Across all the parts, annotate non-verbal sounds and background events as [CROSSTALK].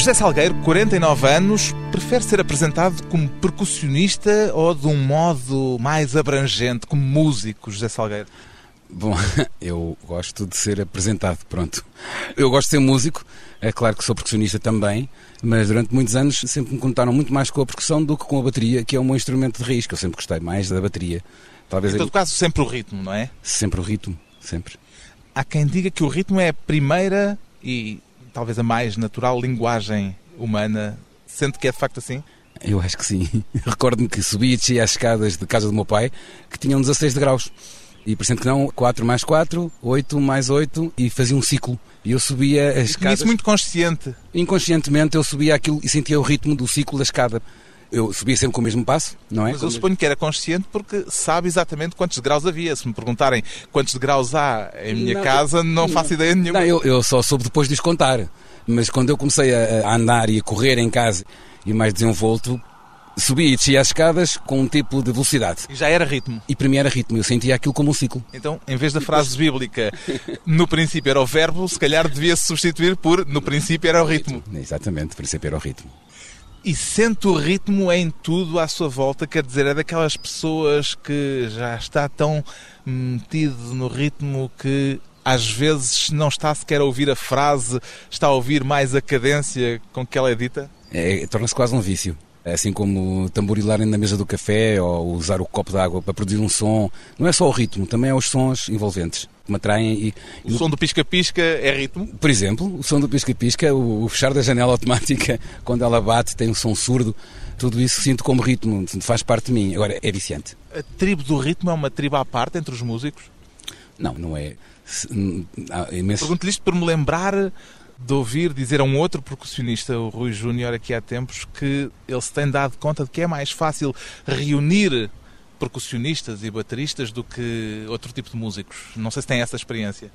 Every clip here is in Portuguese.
José Salgueiro, 49 anos, prefere ser apresentado como percussionista ou de um modo mais abrangente, como músico, José Salgueiro? Bom, [LAUGHS] eu gosto de ser apresentado, pronto. Eu gosto de ser músico, é claro que sou percussionista também, mas durante muitos anos sempre me contaram muito mais com a percussão do que com a bateria, que é o meu instrumento de risco. Eu sempre gostei mais da bateria. Talvez em todo caso, sempre o ritmo, não é? Sempre o ritmo, sempre. Há quem diga que o ritmo é a primeira e talvez a mais natural linguagem humana. Sente que é de facto assim? Eu acho que sim. [LAUGHS] Recordo-me que subia e descia as escadas de casa do meu pai, que tinham 16 graus. E parecendo que não, 4 mais 4, 8 mais 8 e fazia um ciclo. E eu subia as escadas. Isso muito consciente. Inconscientemente eu subia aquilo e sentia o ritmo do ciclo da escada. Eu subia sempre com o mesmo passo, não é? Mas eu suponho que era consciente porque sabe exatamente quantos degraus havia. Se me perguntarem quantos degraus há em minha não, casa, não, não faço ideia nenhuma. Não, eu, eu só soube depois de os contar. Mas quando eu comecei a, a andar e a correr em casa e mais desenvolto, subia e descia as escadas com um tipo de velocidade. E já era ritmo? E para mim era ritmo, eu sentia aquilo como um ciclo. Então, em vez da frase bíblica, no princípio era o verbo, se calhar devia-se substituir por no princípio era o ritmo. Exatamente, no princípio era o ritmo. E sente o ritmo em tudo à sua volta, quer dizer, é daquelas pessoas que já está tão metido no ritmo que às vezes não está sequer a ouvir a frase, está a ouvir mais a cadência com que ela é dita? É, Torna-se quase um vício. É assim como tamborilarem na mesa do café ou usar o copo de água para produzir um som. Não é só o ritmo, também é os sons envolventes que me atraem. E, o som do pisca-pisca é ritmo? Por exemplo, o som do pisca-pisca, o, fechar da janela automática, [LAUGHS] quando ela bate, tem um som surdo. Tudo isso sinto como ritmo, faz parte de mim. Agora, é viciante. A tribo do ritmo é uma tribo à parte entre os músicos? Não, não é. Imensos... Pergunto-lhe isto por me lembrar de ouvir dizer a um outro percussionista, o Rui Júnior, aqui há tempos, que ele se tem dado conta de que é mais fácil reunir percussionistas e bateristas do que outro tipo de músicos. Não sei se tem essa experiência.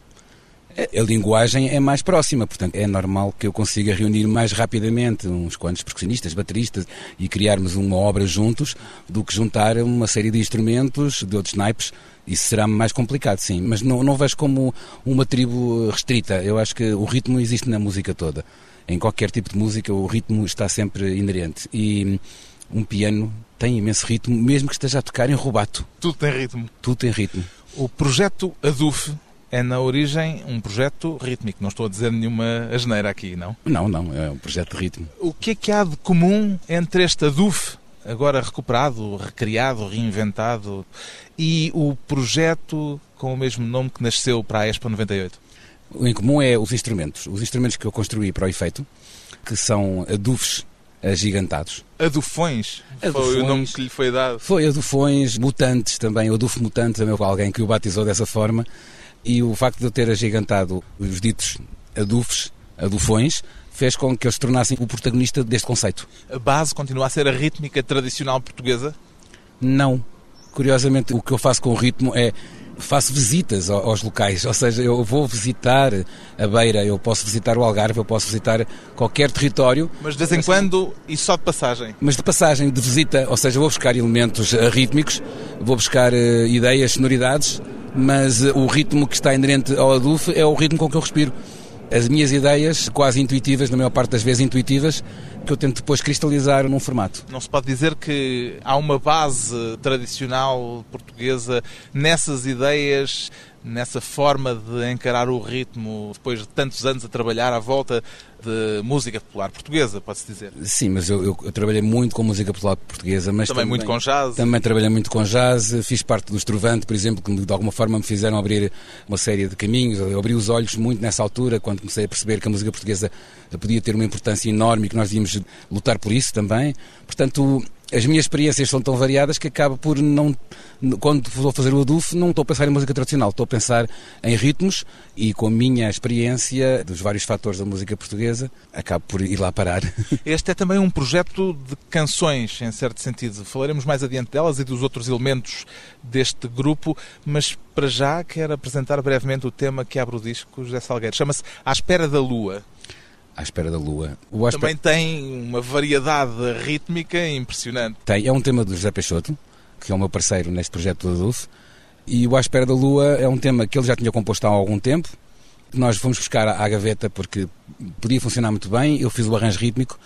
A linguagem é mais próxima, portanto é normal que eu consiga reunir mais rapidamente uns quantos percussionistas, bateristas e criarmos uma obra juntos do que juntar uma série de instrumentos de outros naipes. Isso será mais complicado, sim, mas não, não vejo como uma tribo restrita. Eu acho que o ritmo existe na música toda. Em qualquer tipo de música, o ritmo está sempre inerente. E um piano tem imenso ritmo, mesmo que esteja a tocar em rubato. Tudo tem ritmo. Tudo tem ritmo. O projeto ADUF é, na origem, um projeto rítmico. Não estou a dizer nenhuma asneira aqui, não? Não, não, é um projeto de ritmo. O que é que há de comum entre este ADUF, agora recuperado, recriado, reinventado, e o projeto com o mesmo nome que nasceu para a Expo 98? O em comum é os instrumentos. Os instrumentos que eu construí para o efeito, que são ADUFs agigantados. Adufões? Adufões. Foi o nome que lhe foi dado? Foi Adufões, Mutantes também. O Adufo Mutante também alguém que o batizou dessa forma e o facto de eu ter agigantado os ditos adufes, adufões, fez com que eu se tornassem o protagonista deste conceito. A base continua a ser a rítmica tradicional portuguesa? Não. Curiosamente, o que eu faço com o ritmo é faço visitas aos locais, ou seja, eu vou visitar a Beira, eu posso visitar o Algarve, eu posso visitar qualquer território. Mas de vez em quando e só de passagem? Mas de passagem, de visita, ou seja, vou buscar elementos rítmicos, vou buscar uh, ideias, sonoridades mas eh, o ritmo que está inerente ao adulto é o ritmo com que eu respiro. As minhas ideias, quase intuitivas, na maior parte das vezes intuitivas, que eu tento depois cristalizar num formato. Não se pode dizer que há uma base tradicional portuguesa nessas ideias nessa forma de encarar o ritmo depois de tantos anos a trabalhar à volta de música popular portuguesa, pode-se dizer. Sim, mas eu, eu, eu, trabalhei muito com música popular portuguesa, mas também, também, muito com jazz. Também trabalhei muito com jazz, fiz parte do Estrovante, por exemplo, que de alguma forma me fizeram abrir uma série de caminhos, eu abri os olhos muito nessa altura, quando comecei a perceber que a música portuguesa podia ter uma importância enorme e que nós devíamos lutar por isso também. Portanto, as minhas experiências são tão variadas que acabo por não. Quando vou fazer o ADUF, não estou a pensar em música tradicional, estou a pensar em ritmos e com a minha experiência dos vários fatores da música portuguesa, acabo por ir lá parar. [LAUGHS] Este é também um projeto de canções, em certo sentido. Falaremos mais adiante delas e dos outros elementos deste grupo, mas para já quero apresentar brevemente o tema que abre o disco, José Salgueiro. Chama-se À Espera da Lua à espera da lua. O Também tem uma variedade rítmica impressionante. Tem, é um tema do José Peixoto, que é o meu parceiro neste projeto do Adolfo, e o À Espera da Lua é um tema que ele já tinha composto há algum tempo, nós fomos buscar à gaveta porque podia funcionar muito bem, eu fiz o arranjo rítmico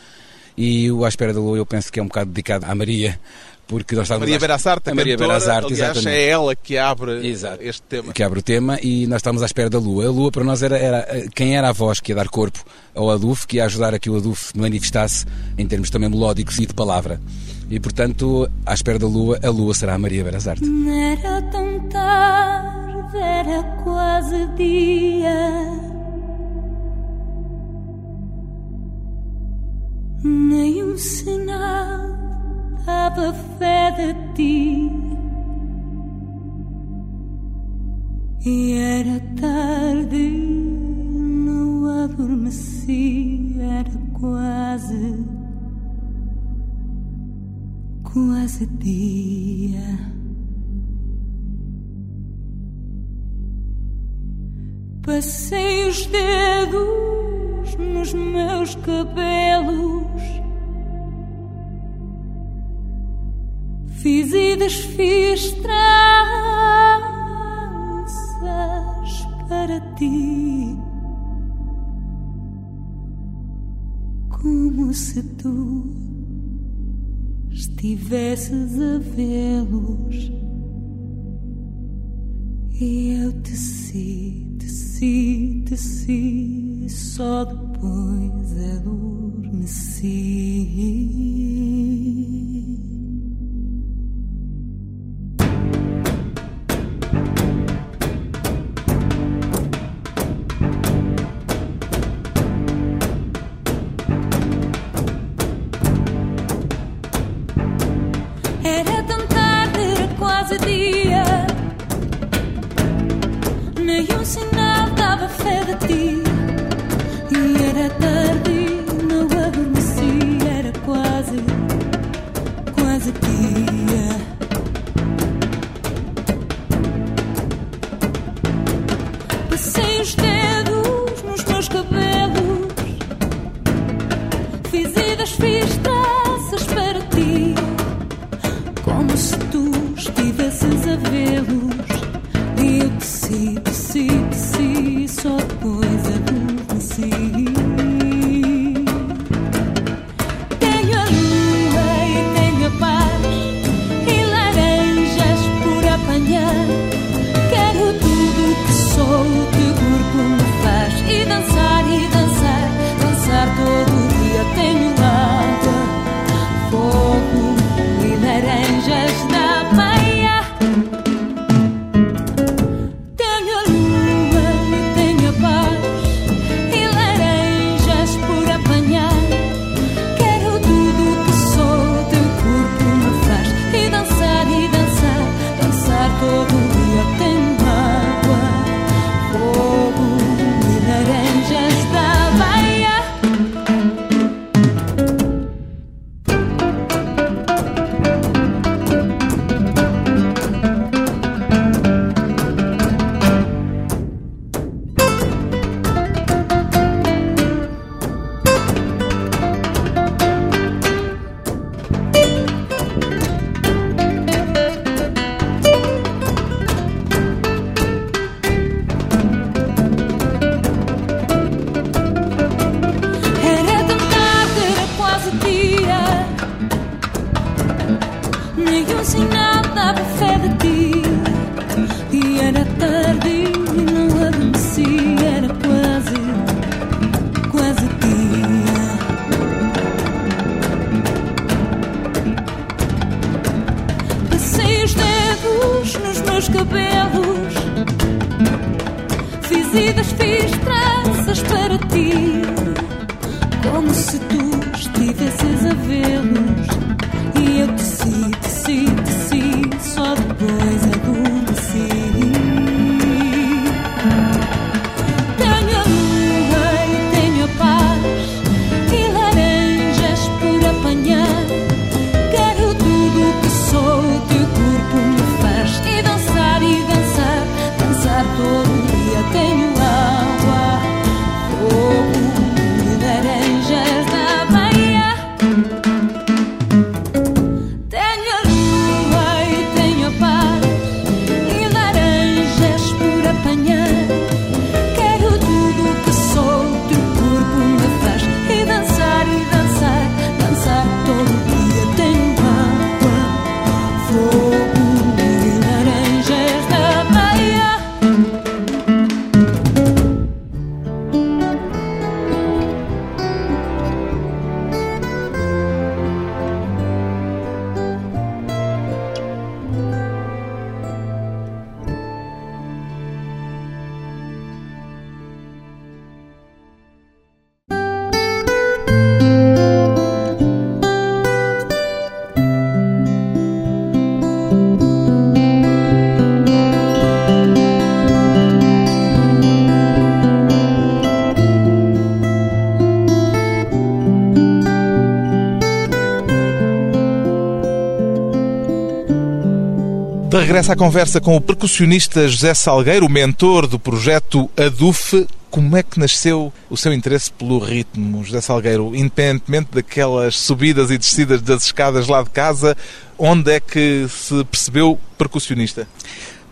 e o À Espera da Lua eu penso que é um bocado dedicado à Maria, porque nós estávamos... Maria Berassarte, a, a Maria Berassarte, exatamente. é ela que abre Exato. este tema. Que abre o tema e nós estávamos à espera da Lua. A Lua para nós era, era quem era a voz que ia dar corpo ao Aduf, que ia ajudar a que o Aduf manifestasse em termos também melódicos e de palavra. E portanto, à espera da Lua, a Lua será a Maria Berassarte. Era tão tarde, era quase dia. Nem um sinal dava fé de ti. E era tarde, não adormeci, era quase, quase dia. Passei os dedos nos meus cabelos Fiz e desfiz tranças para ti, como se tu estivesses a vê-los. E eu teci, teci, teci, só depois adormeci. Era tão tarde, quase dia. Nem um sinal. Regressa à conversa com o percussionista José Salgueiro, o mentor do projeto ADUF. Como é que nasceu o seu interesse pelo ritmo, José Salgueiro? Independentemente daquelas subidas e descidas das escadas lá de casa, onde é que se percebeu percussionista?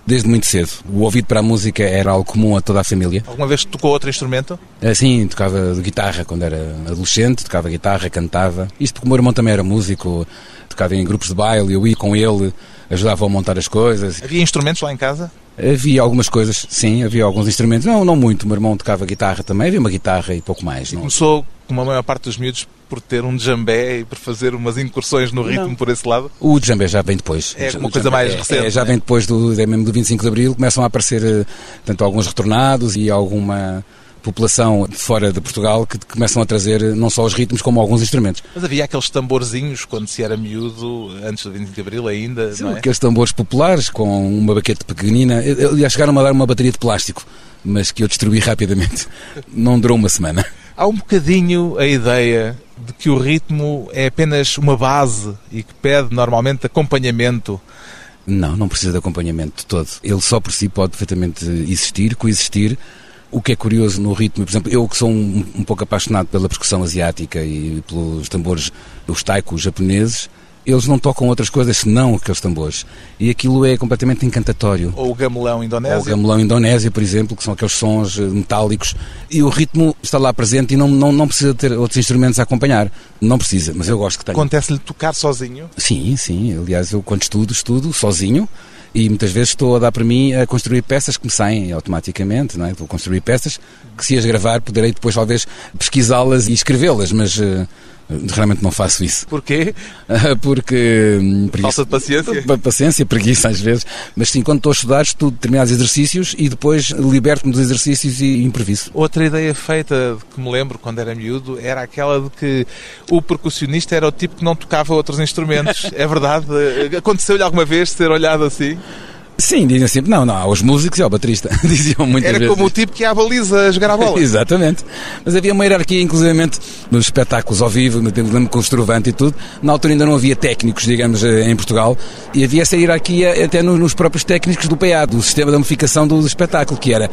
Desde muito cedo. O ouvido para a música era algo comum a toda a família. Alguma vez tocou outro instrumento? Sim, tocava guitarra quando era adolescente, tocava guitarra, cantava. Isto porque o meu irmão também era músico, tocava em grupos de baile, eu ia com ele, ajudava a montar as coisas. Havia instrumentos lá em casa? Havia algumas coisas, sim, havia alguns instrumentos. Não, não muito. O meu irmão tocava guitarra também, havia uma guitarra e pouco mais. E começou, como a maior parte dos miúdos, por ter um djambé e por fazer umas incursões no ritmo não. por esse lado? O djambé já vem depois. É uma coisa mais é, recente. É, já né? vem depois do, é mesmo do 25 de Abril, começam a aparecer eh, tanto alguns retornados e alguma população fora de Portugal que começam a trazer não só os ritmos como alguns instrumentos. Mas havia aqueles tamborzinhos quando se era miúdo, antes do 25 de Abril ainda, Sim, não é? aqueles tambores populares com uma baquete pequenina. Aliás, chegaram a dar uma bateria de plástico, mas que eu destruí rapidamente. [LAUGHS] Não durou uma semana. Há um bocadinho a ideia de que o ritmo é apenas uma base e que pede normalmente acompanhamento. Não, não precisa de acompanhamento de todo. Ele só por si pode perfeitamente existir, coexistir. O que é curioso no ritmo, por exemplo, eu que sou um, um pouco apaixonado pela percussão asiática e pelos tambores, os taikos japoneses, eles não tocam outras coisas senão aqueles tambores. E aquilo é completamente encantatório. Ou o gamelão indonésio. Ou o gamelão indonésio, por exemplo, que são aqueles sons metálicos. E o ritmo está lá presente e não, não, não precisa ter outros instrumentos a acompanhar. Não precisa, mas eu gosto que tenha. Acontece-lhe tocar sozinho? Sim, sim. Aliás, eu quando estudo, estudo sozinho. E muitas vezes estou a dar para mim a construir peças que me saem automaticamente, não é? Vou construir peças que se as gravar poderei depois talvez pesquisá-las e escrevê-las, mas uh, realmente não faço isso. Porquê? [LAUGHS] Porque... hum, Falta de paciência? Paciência, preguiça às vezes. Mas sim, quando estou a estudar, estudo determinados exercícios e depois liberto-me dos exercícios e improviso. Outra ideia feita que me lembro quando era miúdo era aquela de que o percussionista era o tipo que não tocava outros instrumentos. [LAUGHS] é verdade? Aconteceu-lhe alguma vez ter olhado assim? Sim, dizem sempre, não, não, há os músicos e ao baterista. [LAUGHS] Diziam muitas Era vezes. como o tipo que ia à baliza a jogar a bola. [LAUGHS] Exatamente. Mas havia uma hierarquia, inclusivamente, nos espetáculos ao vivo, lembro com o Estrovante e tudo. Na altura ainda não havia técnicos, digamos, em Portugal. E havia essa hierarquia até nos próprios técnicos do PA, do sistema de amplificação do espetáculo, que era,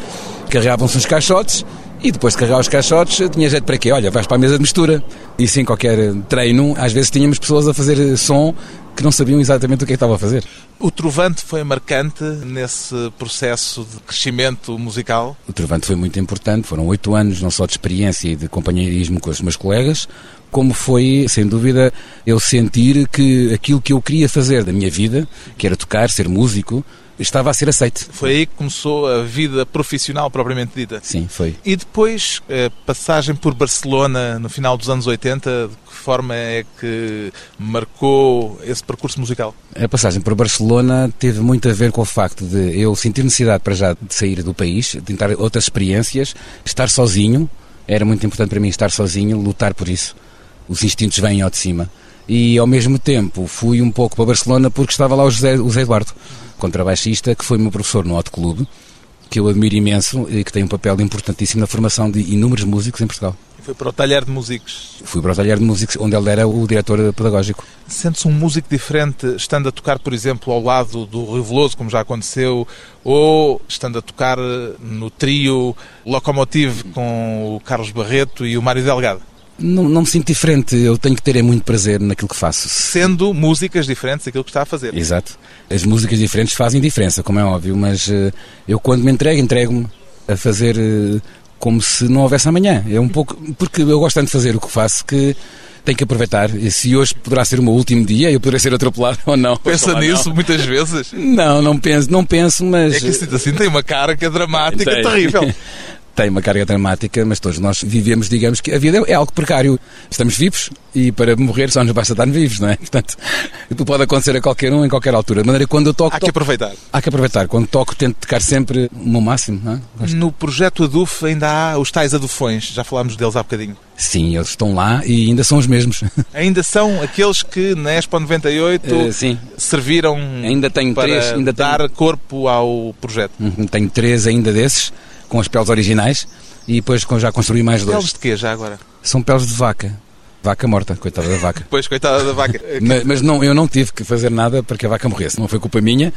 carregavam-se os caixotes e depois de carregar os caixotes, tinha jeito para quê? Olha, vais para a mesa de mistura. E sem qualquer treino, às vezes tínhamos pessoas a fazer som que não sabiam exatamente o que, é que estava a fazer. O Trovante foi marcante nesse processo de crescimento musical? O Trovante foi muito importante, foram oito anos não só de experiência e de companheirismo com os meus colegas, como foi, sem dúvida, eu sentir que aquilo que eu queria fazer da minha vida, que era tocar, ser músico, estava a ser aceito. Foi aí que começou a vida profissional propriamente dita? Sim, foi. E depois, a passagem por Barcelona no final dos anos 80, de que forma é que marcou esse percurso musical? A passagem por Barcelona teve muito a ver com o facto de eu sentir necessidade para já de sair do país, tentar outras experiências, estar sozinho, era muito importante para mim estar sozinho, lutar por isso. Os instintos vêm ao de cima. E ao mesmo tempo fui um pouco para Barcelona porque estava lá o José, o José Eduardo, contrabaixista, que foi meu professor no Hot Club, que eu admiro imenso e que tem um papel importantíssimo na formação de inúmeros músicos em Portugal. Foi para o talher de músicos. Fui para o talher de músicos, onde ele era o diretor pedagógico. Sente-se um músico diferente estando a tocar, por exemplo, ao lado do Rui Veloso, como já aconteceu, ou estando a tocar no trio Locomotive com o Carlos Barreto e o Mário Delgado? Não, não me sinto diferente, eu tenho que ter é muito prazer naquilo que faço. Sendo músicas diferentes daquilo que está a fazer. Exato. As músicas diferentes fazem diferença, como é óbvio, mas uh, eu quando me entrego, entrego-me a fazer uh, como se não houvesse amanhã. É um pouco. Porque eu gosto tanto de fazer o que faço que tenho que aproveitar. E se hoje poderá ser o meu último dia, eu poderei ser atropelado [LAUGHS] ou não. Pensa nisso não. muitas vezes? Não, não penso, não penso, mas. É que isso assim tem uma cara que é dramática, tem. terrível. [LAUGHS] tem uma carga dramática, mas todos nós vivemos, digamos que a vida é algo precário. Estamos vivos e para morrer só nos basta estar vivos, não é? [LAUGHS] Portanto, pode acontecer a qualquer um, em qualquer altura. De maneira que quando eu toco. Há que aproveitar. Há que aproveitar. Quando toco, tento tocar sempre o meu máximo, não é? No projeto Aduf ainda há os tais adufões, já falámos deles há bocadinho. Sim, eles estão lá e ainda são os mesmos. [LAUGHS] Ainda são aqueles que na Expo 98 uh, sim. serviram ainda tenho para três, ainda dar tenho... corpo ao projeto. Uhum, tenho três ainda desses, com as peles originais e depois já construí mais dois. Peles de quê já agora? São peles de vaca. Vaca morta, coitada da vaca. [LAUGHS] Pois, coitada da vaca. [LAUGHS] mas, mas não, eu não tive que fazer nada para que a vaca morresse. Não foi culpa minha,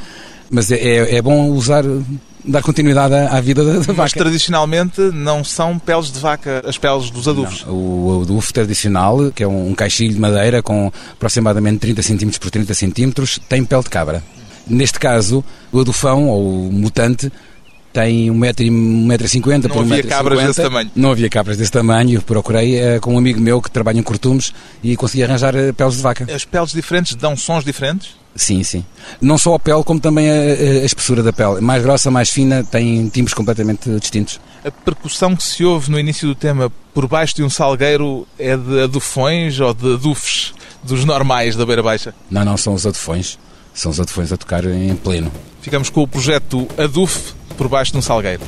mas é, é, é bom usar dar continuidade à vida da, da vaca. Mas tradicionalmente não são peles de vaca as peles dos adufos? Não, o, o adufo tradicional, que é um, um caixilho de madeira com aproximadamente 30 cm por 30 cm, tem pele de cabra. Neste caso, o adufão ou o mutante tem 1,50m por 1,50m. Não havia cabras desse tamanho. Não havia cabras desse tamanho. Procurei uh, com um amigo meu que trabalha em cortumes e consegui arranjar uh, peles de vaca. As peles diferentes dão sons diferentes? Sim, sim. Não só a pele, como também a, a, espessura da pele. Mais grossa, mais fina, tem timbres completamente distintos. A percussão que se ouve no início do tema por baixo de um salgueiro é de adufões ou de adufes dos normais da Beira Baixa? Não, não, são os adufões. São os adufões a tocar em pleno. Ficamos com o projeto Aduf por baixo de um salgueiro.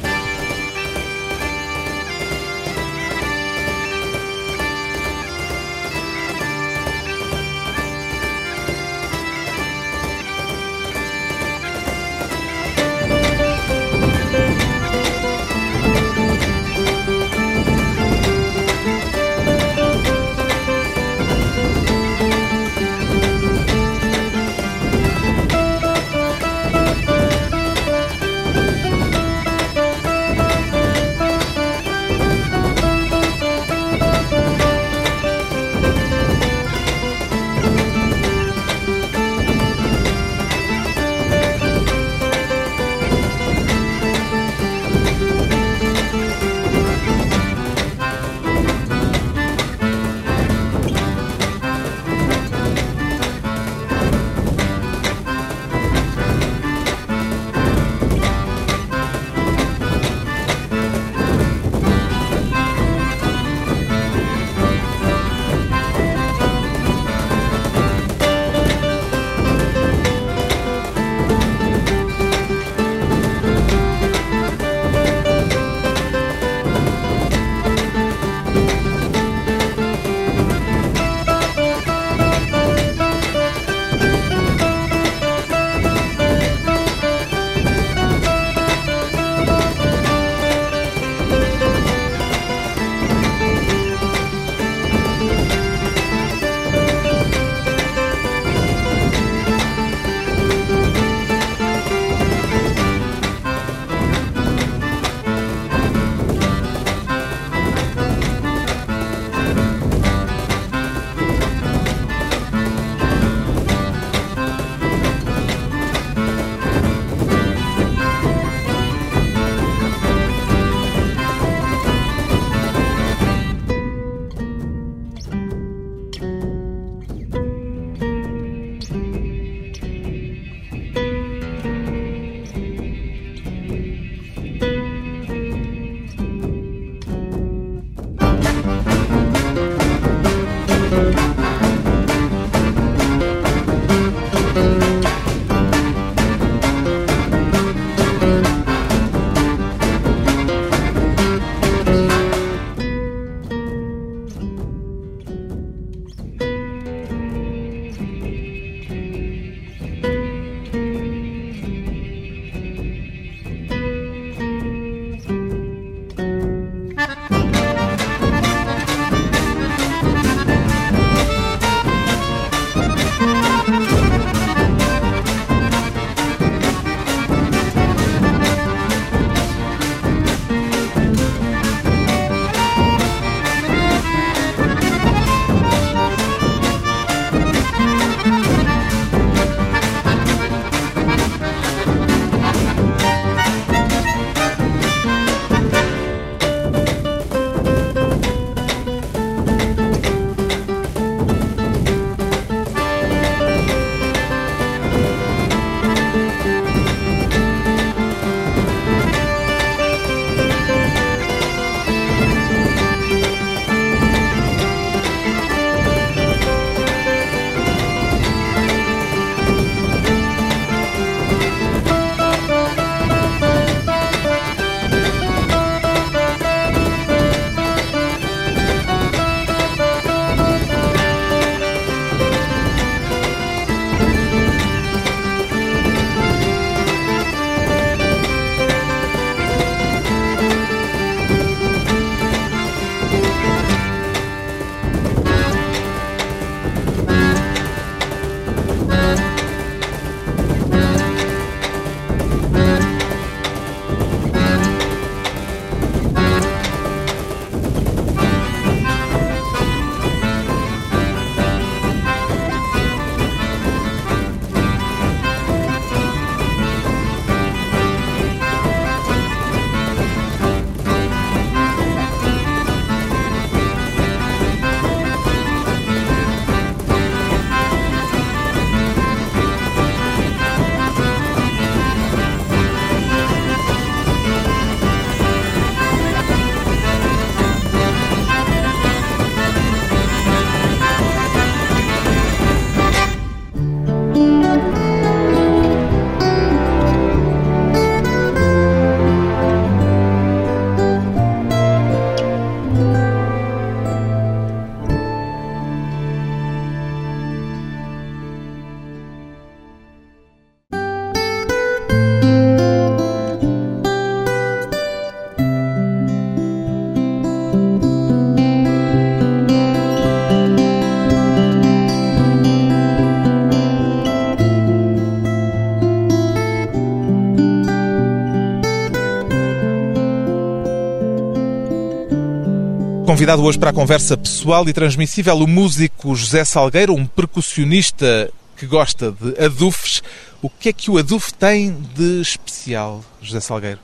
Convidado hoje para a conversa pessoal e transmissível o músico José Salgueiro, um percussionista que gosta de adufes. O que é que o adufe tem de especial, José Salgueiro?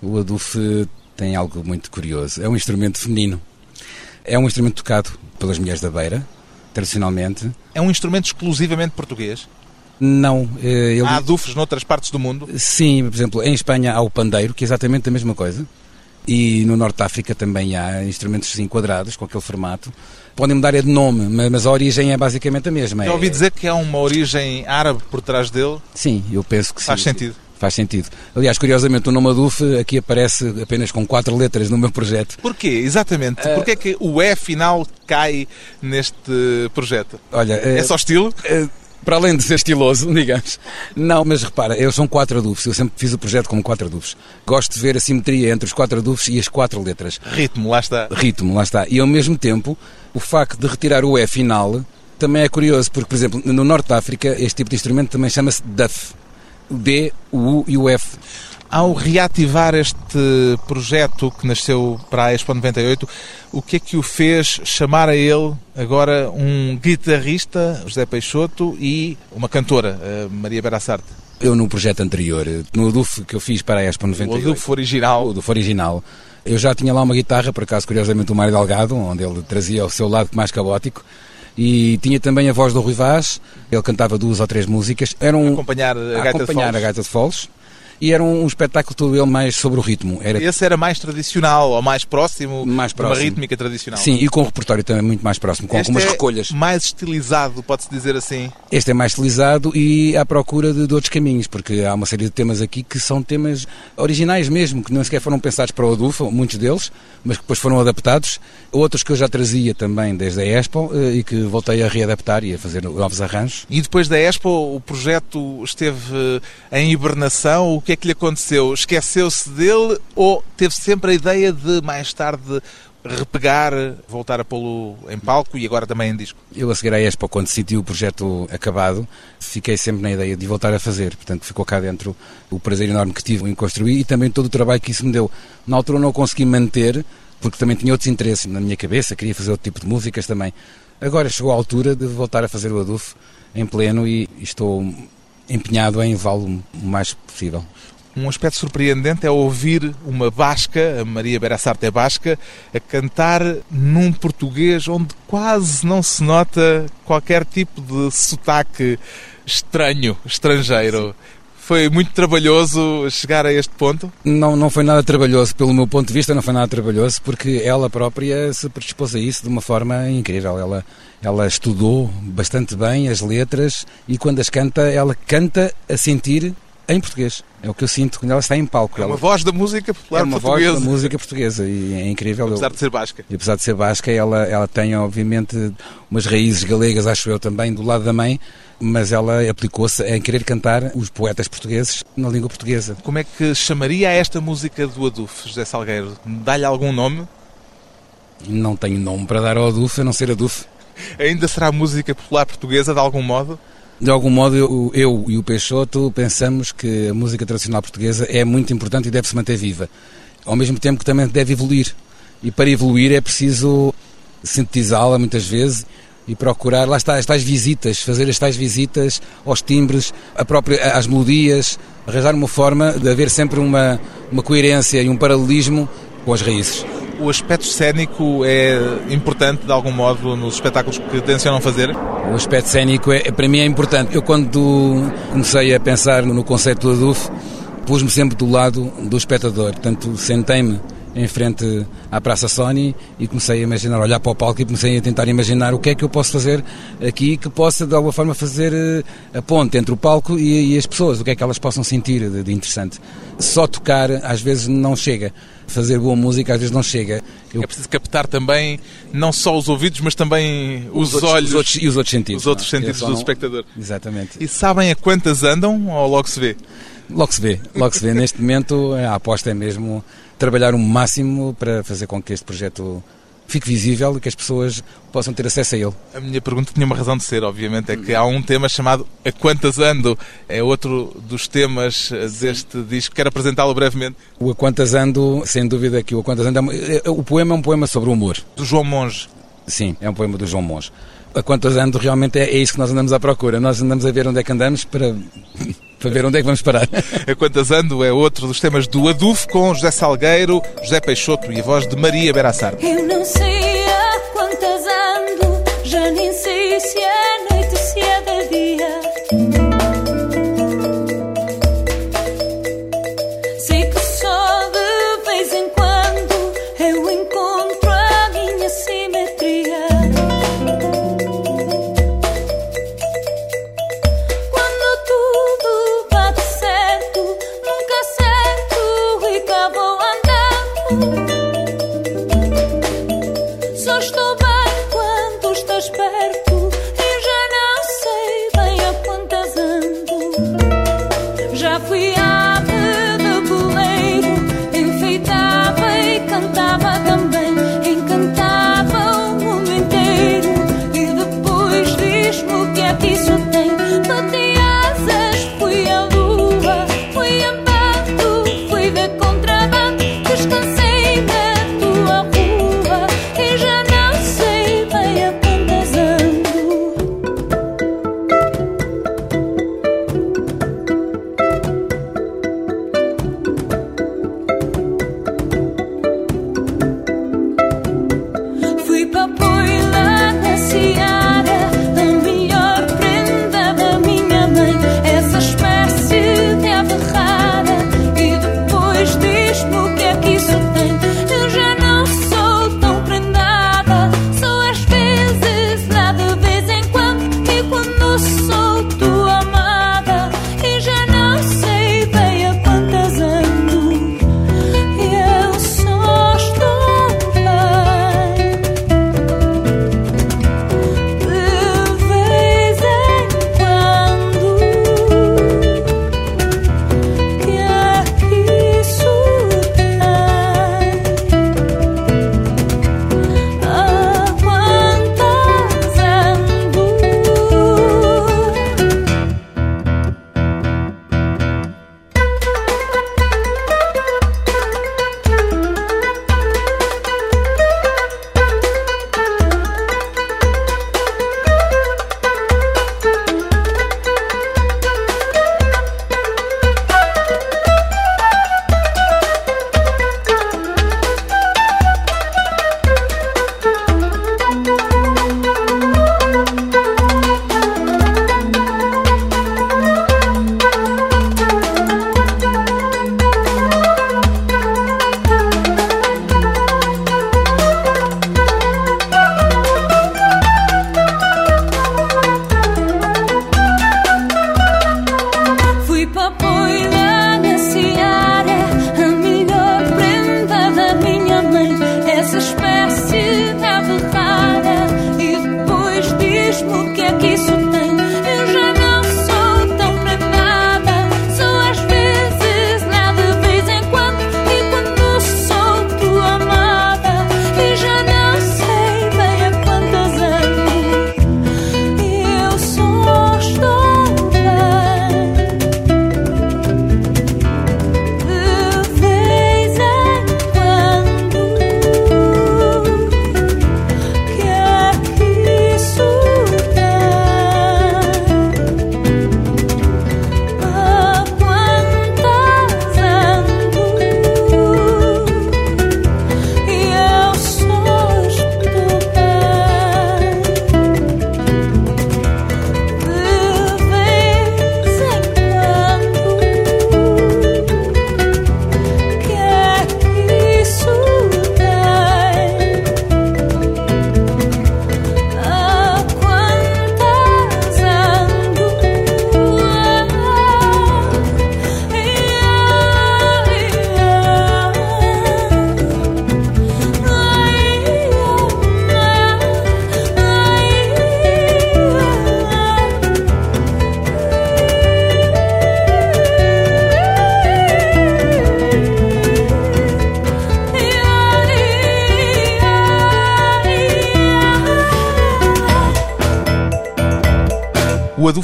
O adufe tem algo muito curioso. É um instrumento feminino. É um instrumento tocado pelas mulheres da beira, tradicionalmente. É um instrumento exclusivamente português? Não. eh, Ele... Há adufes noutras partes do mundo? Sim, por exemplo, em Espanha há o pandeiro, que é exatamente a mesma coisa. E no Norte de África também há instrumentos assim, quadrados, com aquele formato. Podem mudar é de nome, ma- mas a origem é basicamente a mesma. Já ouvi É- dizer que há uma origem árabe por trás dele. Sim, eu penso que sim. Faz sentido. Faz sentido. Aliás, curiosamente, o nome Aduf aqui aparece apenas com quatro letras no meu projeto. Porquê? Exatamente. Porquê é que o E final cai neste projeto? Olha, É só estilo? Eh, para além de ser estiloso, [LAUGHS] digamos. Não, mas repara, eu são quatro adufes. Eu sempre fiz o projeto como quatro adufes. Gosto de ver a simetria entre os quatro adufes e as quatro letras. Ritmo, lá está. Ritmo, lá está. E ao mesmo tempo, o facto de retirar o E final também é curioso, porque, por exemplo, no Norte de África, este tipo de instrumento também chama-se Duff. O D, o U e o F. Ao reativar este projeto que nasceu para a Expo 98, o que é que o fez chamar a ele agora um guitarrista, José Peixoto, e uma cantora, a Maria Berassarte? Eu, no projeto anterior, no Aduf que eu fiz para a Expo O 98, adufo original. o Aduf original, eu já tinha lá uma guitarra, por acaso, curiosamente, o Mário Delgado, onde ele trazia o seu lado mais caótico, e tinha também a voz do Rui Vaz, ele cantava duas ou três músicas, era um... Acompanhar a a gaita de acompanhar foles. a gaita de foles, e era um, um espetáculo todo ele mais sobre o ritmo. Era Esse era mais tradicional, ou mais próximo Mais de uma próximo. rítmica tradicional. Sim, e com o repertório também muito mais próximo, com Este algumas é recolhas. mais estilizado, pode-se dizer assim. Este é mais estilizado e à procura de, de outros caminhos, porque há uma série de temas aqui que são temas originais mesmo, que nem sequer foram pensados para o Adufa, muitos deles, mas que depois foram adaptados. Outros que eu já trazia também desde a Expo eh, e que voltei a readaptar e a fazer novos arranjos. E depois da Expo, o projeto esteve eh, em hibernação. O que é que lhe aconteceu? Esqueceu-se dele ou teve sempre a ideia de, mais tarde, repegar, voltar a pô-lo em palco e agora também em disco? Eu a seguir à Expo, quando senti o projeto acabado, fiquei sempre na ideia de voltar a fazer. Portanto, ficou cá dentro o prazer enorme que tive em construir e também todo o trabalho que isso me deu. Na altura não consegui manter, porque também tinha outros interesses na minha cabeça, queria fazer outro tipo de músicas também. Agora chegou a altura de voltar a fazer o Aduf em pleno e estou empenhado em levá-lo o mais possível. Um aspecto surpreendente é ouvir uma basca, a Maria Berassarte é basca, a cantar num português onde quase não se nota qualquer tipo de sotaque estranho, estrangeiro. Foi muito trabalhoso chegar a este ponto? Não, não foi nada trabalhoso, pelo meu ponto de vista, não foi nada trabalhoso, porque ela própria se predispôs a isso de uma forma incrível. Ela, ela estudou bastante bem as letras e quando as canta, ela canta a sentir em português. É o que eu sinto quando ela está em palco. É Ela uma voz da música popular é uma portuguesa, voz da música portuguesa e é incrível. Eu- apesar de ser basca. e apesar de ser basca, ela, ela tem obviamente umas raízes galegas, acho eu também, do lado da mãe, mas ela aplicou-se em querer cantar os poetas portugueses na língua portuguesa. Como é que chamaria esta música do Aduf, José Salgueiro? Dá-lhe algum nome? Não tenho nome para dar ao Aduf, a não ser Aduf. Ainda será música popular portuguesa de algum modo? De algum modo, eu, eu e o Peixoto pensamos que a música tradicional portuguesa é muito importante e deve se manter viva. Ao mesmo tempo que também deve evoluir. E para evoluir é preciso sintetizá-la muitas vezes e procurar, lá está, as tais visitas, fazer as tais visitas aos timbres, a própria, às melodias, arranjar uma forma de haver sempre uma, uma coerência e um paralelismo com as raízes. O aspecto cénico é importante de algum modo nos espetáculos que tencionam fazer? O aspecto cénico é, para mim é importante. Eu quando comecei a pensar no conceito do Aduf, pus-me sempre do lado do espectador. Portanto, sentei-me em frente à Praça Sony e comecei a imaginar, olhar para o palco e comecei a tentar imaginar o que é que eu posso fazer aqui que possa de alguma forma fazer eh, a ponte entre o palco e, e as pessoas, o que é que elas possam sentir de, de interessante. Só tocar às vezes não chega, fazer boa música às vezes não chega. Eu- É preciso captar também não só os ouvidos, mas também os, outros- olhos os outros- e os outros sentidos. os outros não é? sentidos do não- espectador. Exatamente. E sabem a quantas andam ou logo se vê? Logo se vê, logo se vê. Neste momento a aposta é mesmo trabalhar o máximo para fazer com que este projeto fique visível e que as pessoas possam ter acesso a ele. A minha pergunta tinha uma razão de ser, obviamente, é que há um tema chamado A Quantas Ando, é outro dos temas deste disco. Quero apresentá-lo brevemente. O A Quantas Ando, sem dúvida que o A Quantas Ando, é, é, o poema é um poema sobre o humor. Do João Monge. Sim, é um poema do João Monge. A Quantas Ando realmente é, é isso que nós andamos à procura. Nós andamos a ver onde é que andamos para para ver onde é que vamos parar. [LAUGHS] A Quantas Ando é outro dos temas do Aduf com José Salgueiro, José Peixoto e a voz de Maria Berassar. Eu não sei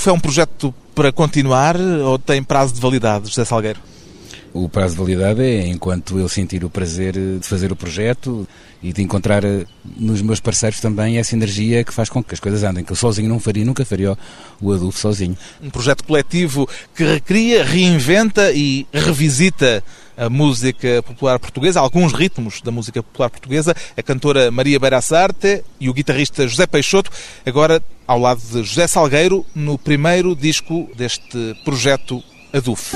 é um projeto para continuar ou tem prazo de validade, José Salgueiro? O prazo de validade é enquanto eu sentir o prazer de fazer o projeto e de encontrar nos meus parceiros também essa energia que faz com que as coisas andem, que eu sozinho não faria, nunca faria o Adulto sozinho. Um projeto coletivo que recria, reinventa e revisita a música popular portuguesa, alguns ritmos da música popular portuguesa, a cantora Maria Beirassarte e o guitarrista José Peixoto, agora ao lado de José Salgueiro, no primeiro disco deste projeto Aduf.